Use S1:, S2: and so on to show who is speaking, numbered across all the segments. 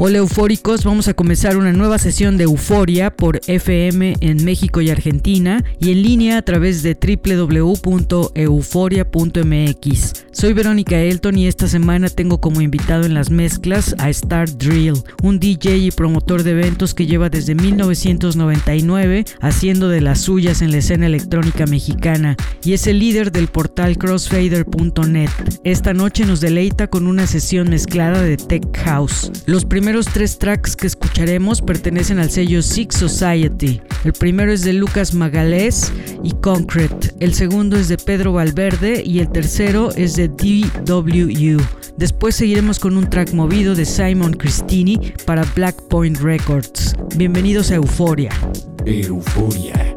S1: Hola eufóricos, vamos a comenzar una nueva sesión de Euforia por FM en México y Argentina y en línea a través de www.euforia.mx. Soy Verónica Elton y esta semana tengo como invitado en las mezclas a Star Drill, un DJ y promotor de eventos que lleva desde 1999 haciendo de las suyas en la escena electrónica mexicana y es el líder del portal crossfader.net. Esta noche nos deleita con una sesión mezclada de Tech House. Los primeros tres tracks que escucharemos pertenecen al sello Six Society. El primero es de Lucas Magalés y Concrete, el segundo es de Pedro Valverde y el tercero es de DWU. Después seguiremos con un track movido de Simon Christini para Black Point Records. Bienvenidos a Euforia.
S2: Euforia.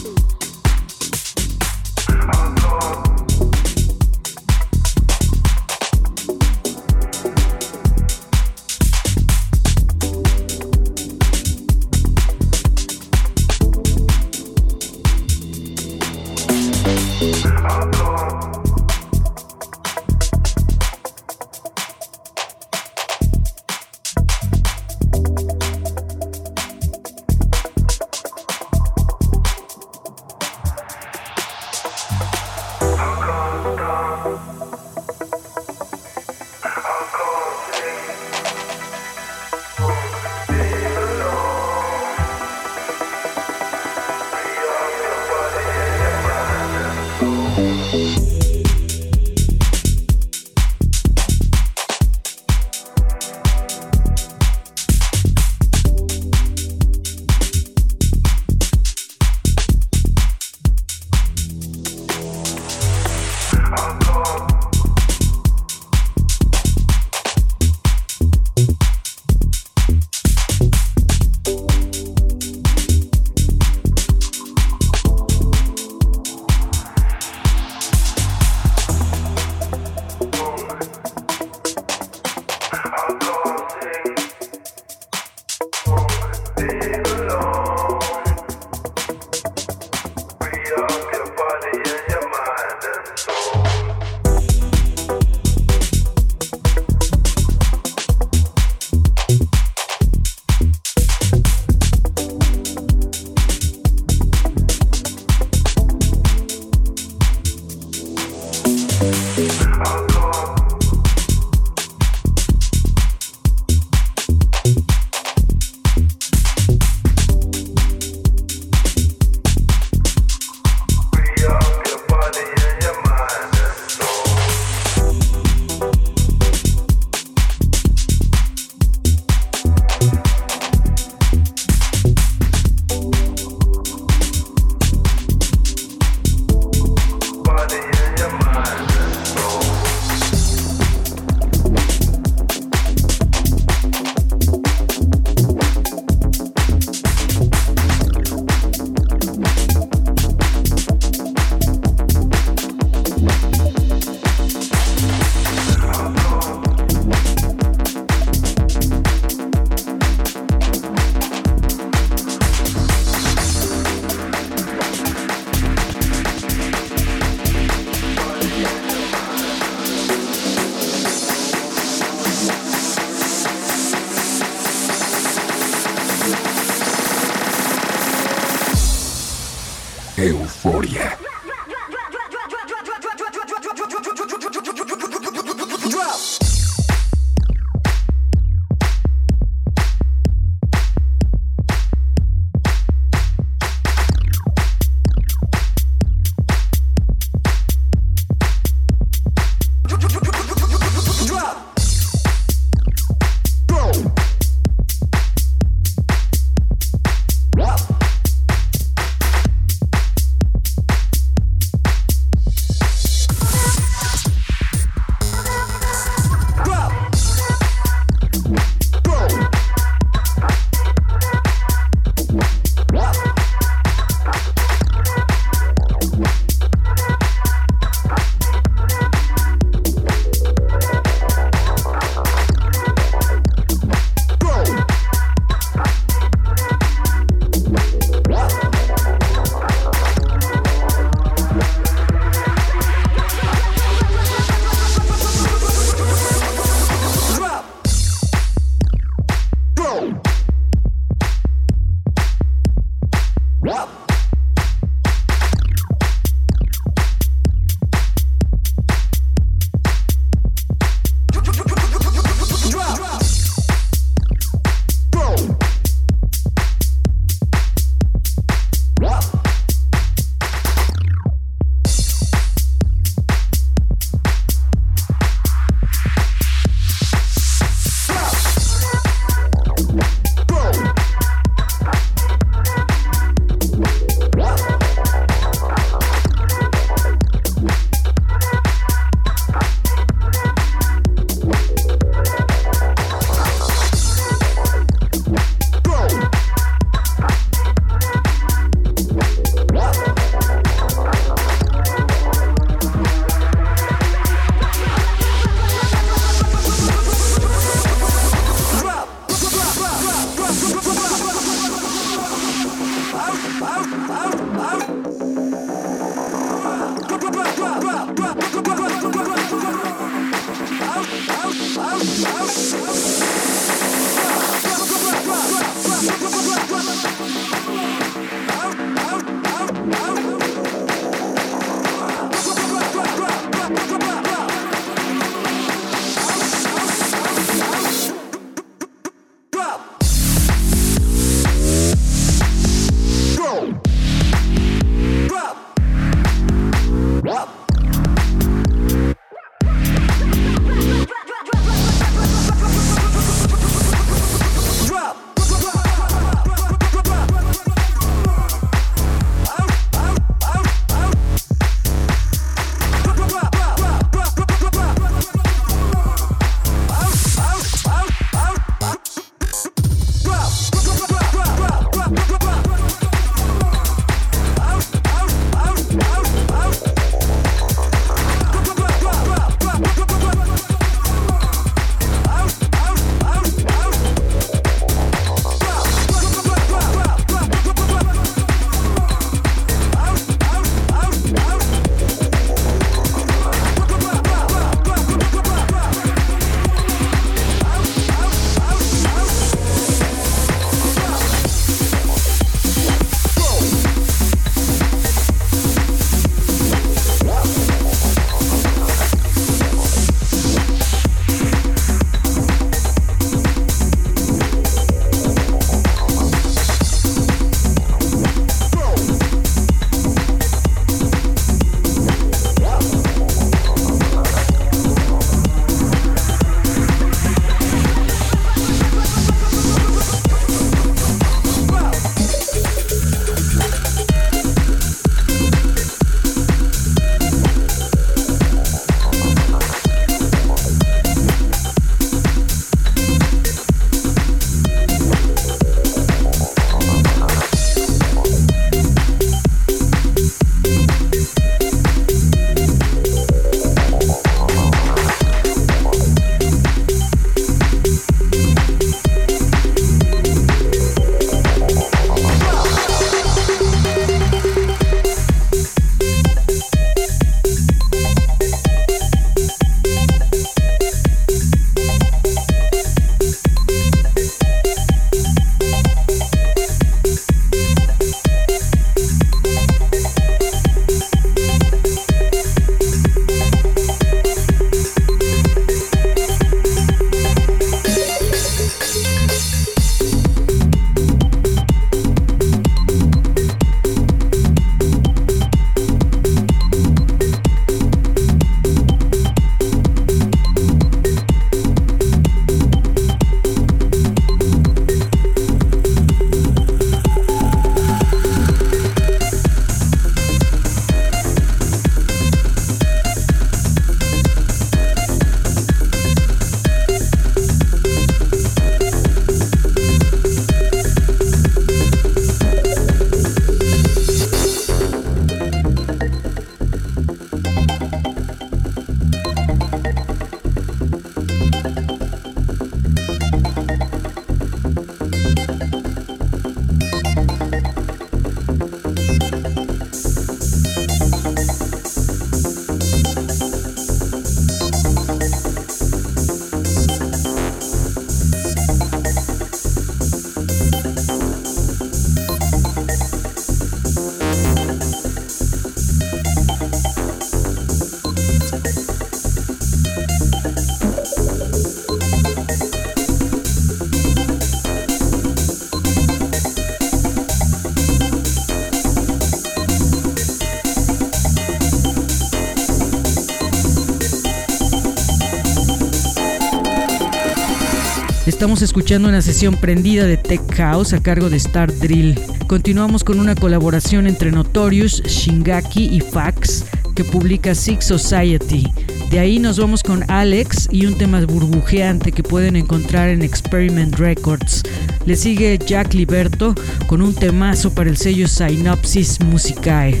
S1: Estamos escuchando una sesión prendida de Tech House a cargo de Star Drill. Continuamos con una colaboración entre Notorious, Shingaki y Fax que publica Six Society. De ahí nos vamos con Alex y un tema burbujeante que pueden encontrar en Experiment Records. Le sigue Jack Liberto con un temazo para el sello Synopsis Musicae.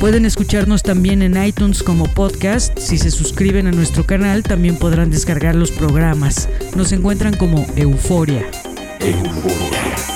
S1: Pueden escucharnos también en iTunes como podcast. Si se suscriben a nuestro canal, también podrán descargar los programas. Nos encuentran como Euforia.
S2: Euforia.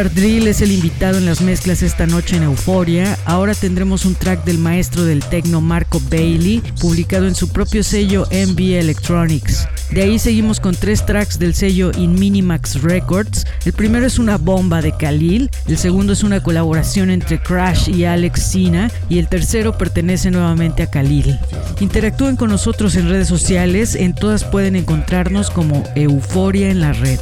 S1: Star Drill es el invitado en las mezclas esta noche en Euforia. Ahora tendremos un track del maestro del techno Marco Bailey, publicado en su propio sello MB Electronics. De ahí seguimos con tres tracks del sello In Minimax Records. El primero es una bomba de Khalil, el segundo es una colaboración entre Crash y Alex Sina y el tercero pertenece nuevamente a Khalil. Interactúen con nosotros en redes sociales, en todas pueden encontrarnos como Euforia en la red.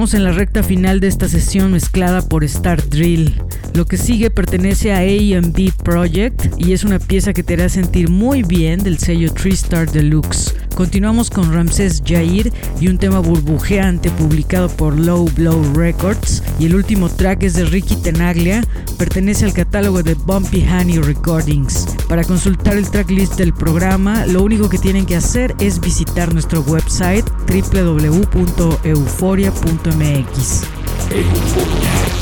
S1: En la recta final de esta sesión mezclada por Star Drill. Lo que sigue pertenece a AMB Project y es una pieza que te hará sentir muy bien del sello 3 Star Deluxe. Continuamos con Ramses Jair y un tema burbujeante publicado por Low Blow Records y el último track es de Ricky Tenaglia, pertenece al catálogo de Bumpy Honey Recordings. Para consultar el tracklist del programa, lo único que tienen que hacer es visitar nuestro website www.euforia.mx.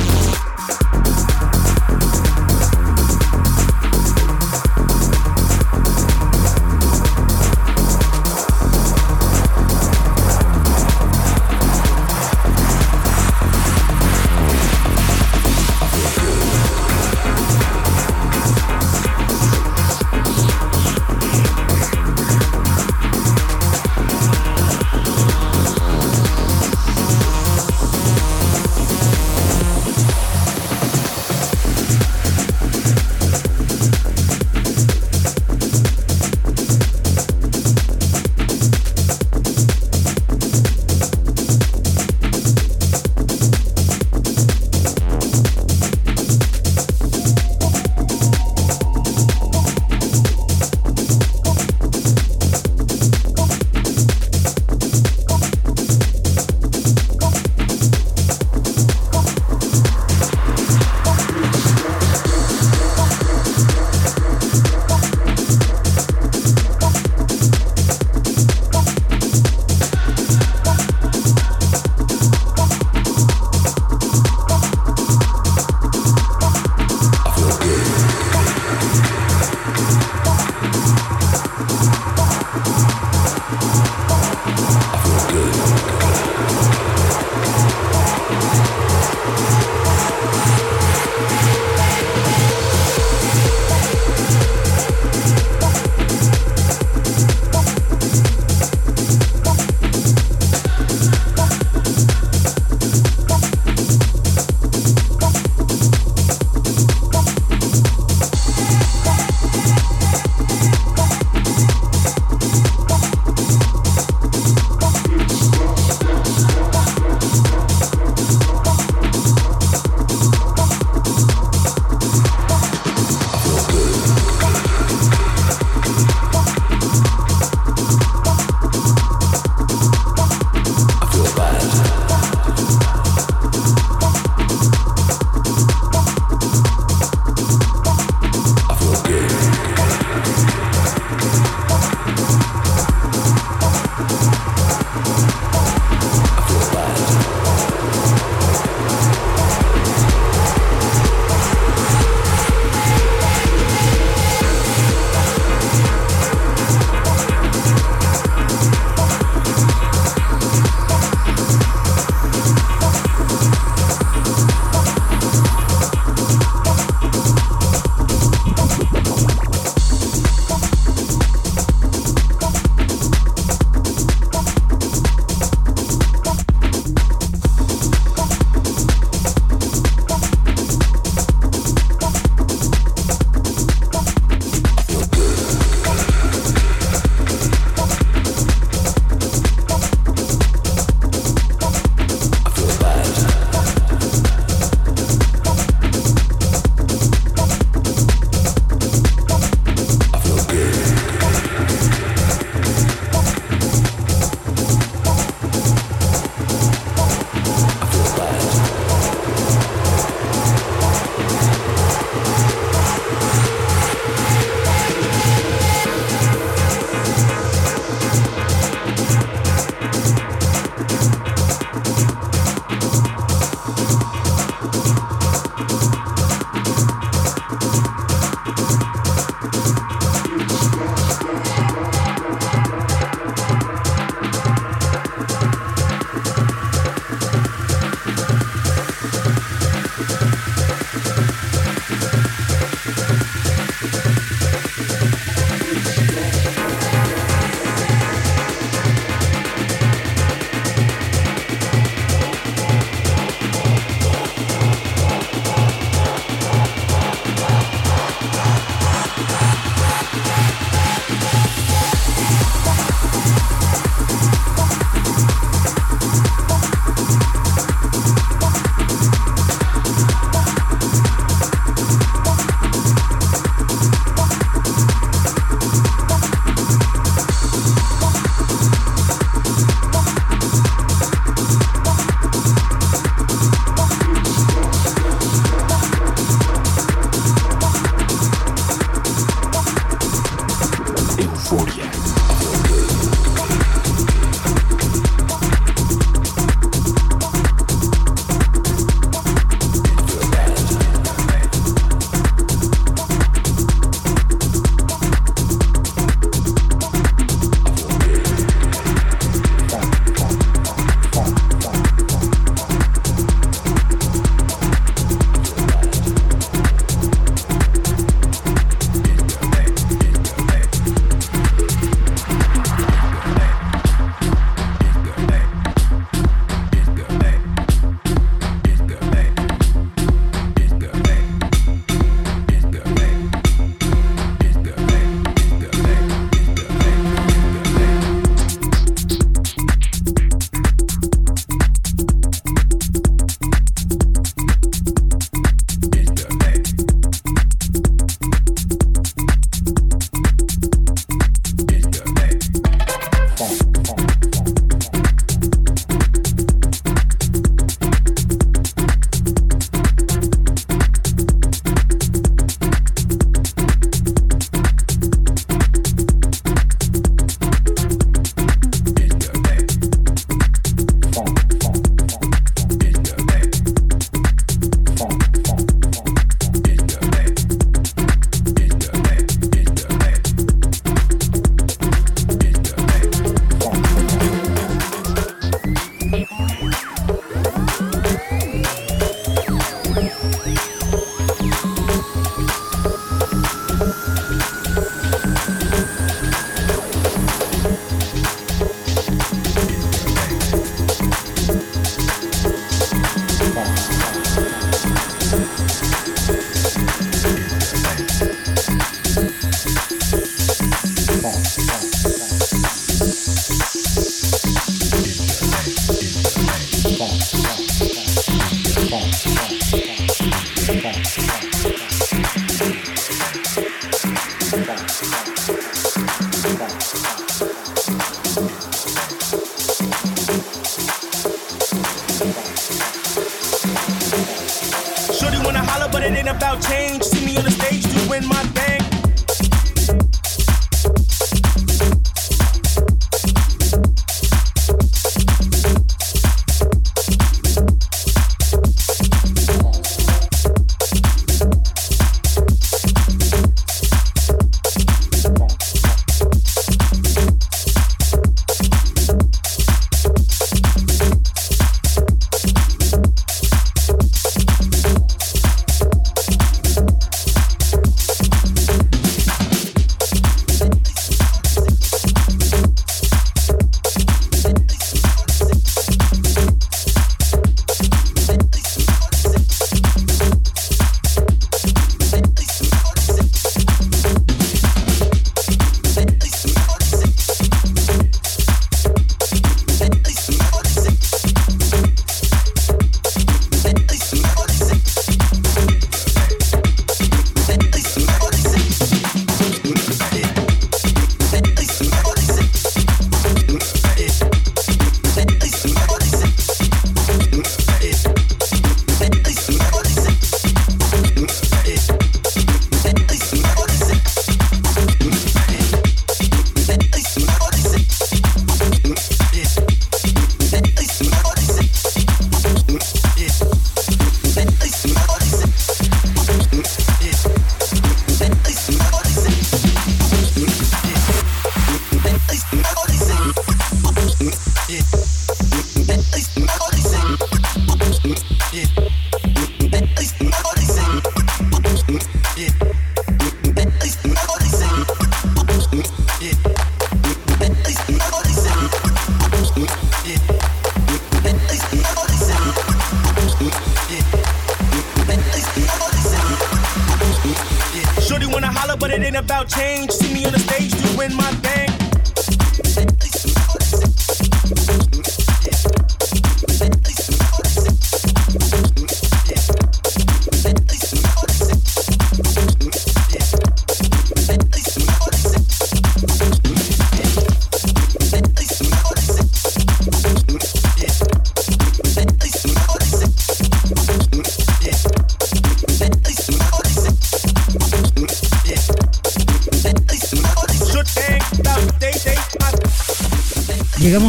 S3: wanna holler, but it ain't about change. See me on the stage doing my thing.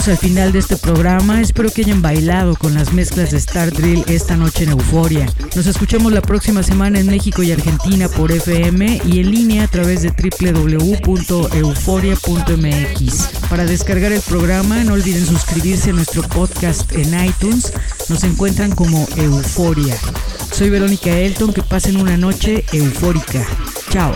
S1: Al final de este programa. Espero que hayan bailado con las mezclas de Star Drill esta noche en Euforia. Nos escuchamos la próxima semana en México y Argentina por FM y en línea a través de www.euforia.mx. Para descargar el programa, no olviden suscribirse a nuestro podcast en iTunes. Nos encuentran como Euforia. Soy Verónica Elton, que pasen una noche eufórica. Chao.